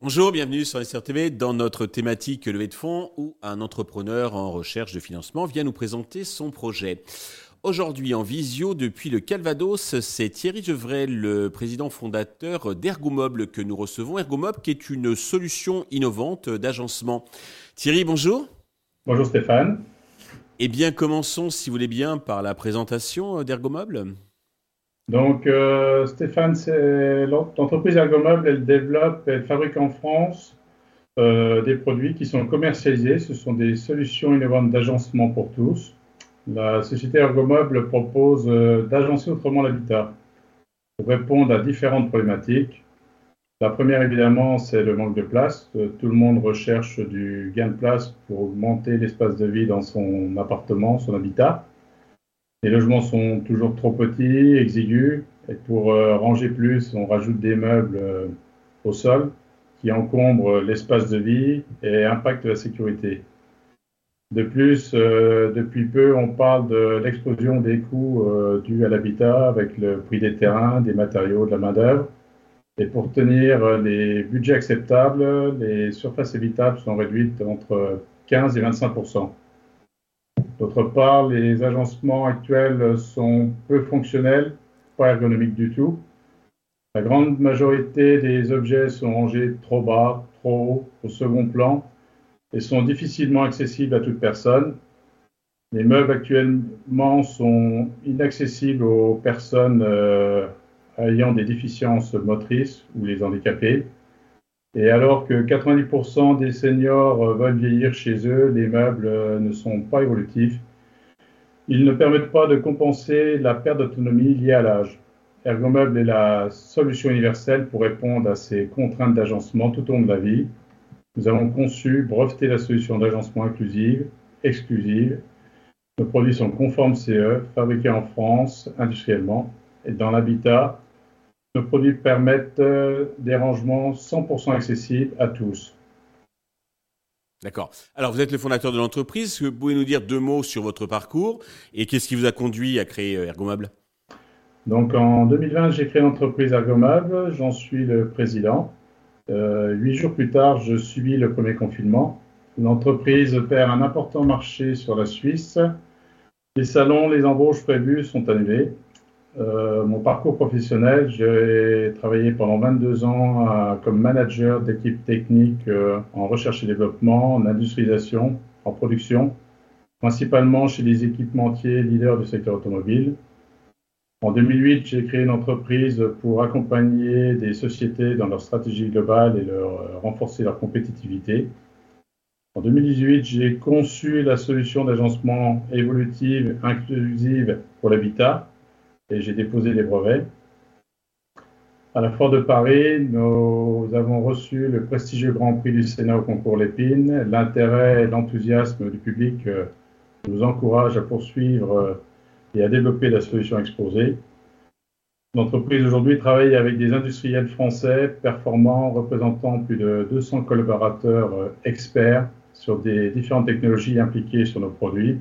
Bonjour, bienvenue sur SRTV dans notre thématique levée de fonds où un entrepreneur en recherche de financement vient nous présenter son projet. Aujourd'hui en visio depuis le Calvados, c'est Thierry Gevray, le président fondateur d'Ergomoble que nous recevons. Ergomoble qui est une solution innovante d'agencement. Thierry, bonjour. Bonjour Stéphane. Eh bien, commençons, si vous voulez bien, par la présentation d'Ergomoble. Donc, euh, Stéphane, l'entreprise Ergomoble, elle développe, elle fabrique en France euh, des produits qui sont commercialisés. Ce sont des solutions innovantes d'agencement pour tous. La société Ergomoble propose euh, d'agencer autrement l'habitat pour répondre à différentes problématiques. La première, évidemment, c'est le manque de place. Tout le monde recherche du gain de place pour augmenter l'espace de vie dans son appartement, son habitat. Les logements sont toujours trop petits, exigus, et pour euh, ranger plus, on rajoute des meubles euh, au sol qui encombrent l'espace de vie et impactent la sécurité. De plus, euh, depuis peu, on parle de l'explosion des coûts dus à l'habitat avec le prix des terrains, des matériaux, de la main-d'œuvre. Et pour tenir les budgets acceptables, les surfaces évitables sont réduites entre 15 et 25% D'autre part, les agencements actuels sont peu fonctionnels, pas ergonomiques du tout. La grande majorité des objets sont rangés trop bas, trop haut, au second plan, et sont difficilement accessibles à toute personne. Les meubles actuellement sont inaccessibles aux personnes euh, ayant des déficiences motrices ou les handicapés. Et alors que 90% des seniors euh, veulent vieillir chez eux, les meubles euh, ne sont pas évolutifs. Ils ne permettent pas de compenser la perte d'autonomie liée à l'âge. Ergomeuble est la solution universelle pour répondre à ces contraintes d'agencement tout au long de la vie. Nous avons conçu, breveté la solution d'agencement inclusive, exclusive. Nos produits sont conformes CE, fabriqués en France, industriellement. Et dans l'habitat, nos produits permettent euh, des rangements 100% accessibles à tous. D'accord. Alors, vous êtes le fondateur de l'entreprise. Vous pouvez nous dire deux mots sur votre parcours et qu'est-ce qui vous a conduit à créer euh, Ergomable? Donc, en 2020, j'ai créé l'entreprise Ergomable. J'en suis le président. Euh, huit jours plus tard, je subis le premier confinement. L'entreprise perd un important marché sur la Suisse. Les salons, les embauches prévues sont annulées. Euh, mon parcours professionnel, j'ai travaillé pendant 22 ans euh, comme manager d'équipe technique euh, en recherche et développement, en industrialisation, en production, principalement chez les équipementiers leaders du secteur automobile. En 2008, j'ai créé une entreprise pour accompagner des sociétés dans leur stratégie globale et leur, renforcer leur compétitivité. En 2018, j'ai conçu la solution d'agencement évolutive inclusive pour l'habitat et j'ai déposé les brevets. À la Foire de Paris, nous avons reçu le prestigieux Grand Prix du Sénat au concours Lépine. L'intérêt et l'enthousiasme du public euh, nous encouragent à poursuivre euh, et à développer la solution exposée. L'entreprise aujourd'hui travaille avec des industriels français performants représentant plus de 200 collaborateurs euh, experts sur des différentes technologies impliquées sur nos produits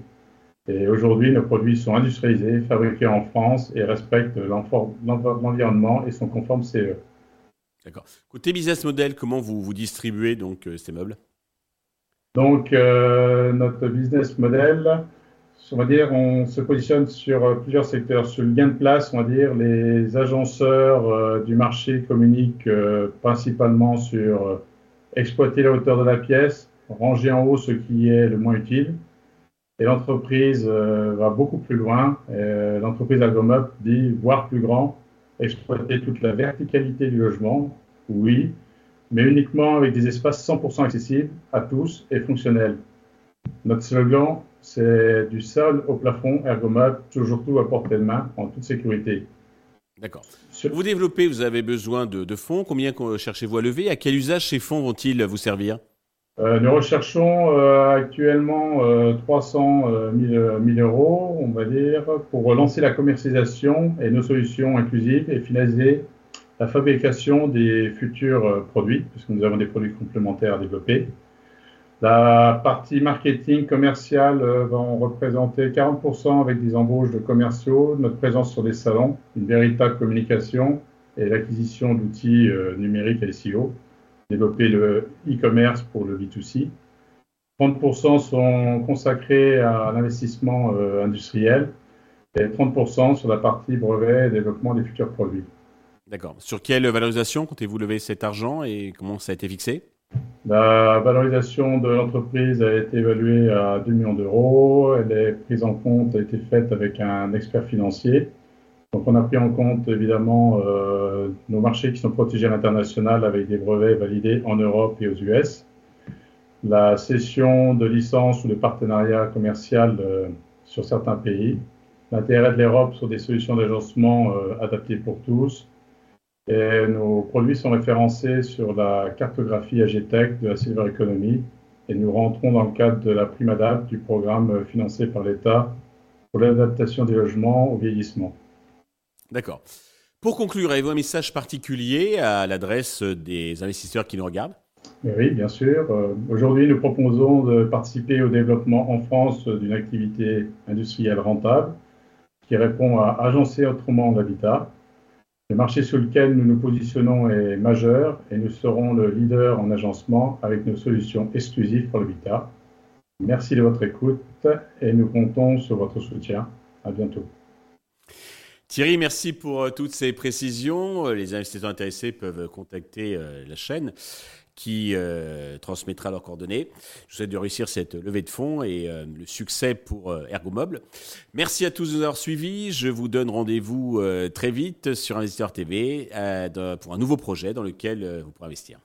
et aujourd'hui, nos produits sont industrialisés, fabriqués en France et respectent l'environnement et sont conformes CE. D'accord. Côté business model, comment vous, vous distribuez donc euh, ces meubles? Donc, euh, notre business model, on va dire, on se positionne sur euh, plusieurs secteurs. Sur le gain de place, on va dire, les agenceurs du marché communiquent principalement sur exploiter la hauteur de la pièce, ranger en haut ce qui est le moins utile et l'entreprise euh, va beaucoup plus loin. L'entreprise Algomop dit voir plus grand, exploiter toute la verticalité du logement, oui, mais uniquement avec des espaces 100% accessibles à tous et fonctionnels. Notre slogan, c'est du sol au plafond, Ergomob, toujours tout à portée de main, en toute sécurité. D'accord. Vous développez, vous avez besoin de, de fonds. Combien cherchez-vous à lever? À quel usage ces fonds vont-ils vous servir? Euh, nous recherchons euh, actuellement 300 000, 000, euros, on va dire, pour relancer la commercialisation et nos solutions inclusives et finaliser la fabrication des futurs euh, produits, puisque nous avons des produits complémentaires à développer. La partie marketing commercial va en représenter 40% avec des embauches de commerciaux, notre présence sur des salons, une véritable communication et l'acquisition d'outils numériques et SEO, développer le e-commerce pour le B2C. 30% sont consacrés à l'investissement industriel et 30% sur la partie brevet et développement des futurs produits. D'accord. Sur quelle valorisation comptez-vous lever cet argent et comment ça a été fixé? La valorisation de l'entreprise a été évaluée à 2 millions d'euros. Elle est prise en compte, a été faite avec un expert financier. Donc on a pris en compte évidemment euh, nos marchés qui sont protégés à l'international avec des brevets validés en Europe et aux US. La cession de licences ou de partenariat commercial euh, sur certains pays l'intérêt de l'Europe sur des solutions d'agencement euh, adaptées pour tous. Et nos produits sont référencés sur la cartographie AGTEC de la Silver Economy et nous rentrons dans le cadre de la prime adapt du programme financé par l'État pour l'adaptation des logements au vieillissement. D'accord. Pour conclure, avez-vous un message particulier à l'adresse des investisseurs qui nous regardent? Oui, bien sûr. Euh, aujourd'hui, nous proposons de participer au développement en France d'une activité industrielle rentable qui répond à agencer autrement l'habitat. Le marché sur lequel nous nous positionnons est majeur et nous serons le leader en agencement avec nos solutions exclusives pour l'habitat. Merci de votre écoute et nous comptons sur votre soutien. À bientôt. Thierry, merci pour euh, toutes ces précisions. Les investisseurs intéressés peuvent contacter euh, la chaîne qui euh, transmettra leurs coordonnées. Je vous souhaite de réussir cette levée de fonds et euh, le succès pour euh, Ergomobile. Merci à tous de nous avoir suivis. Je vous donne rendez-vous très vite sur Investisseur TV pour un nouveau projet dans lequel vous pourrez investir.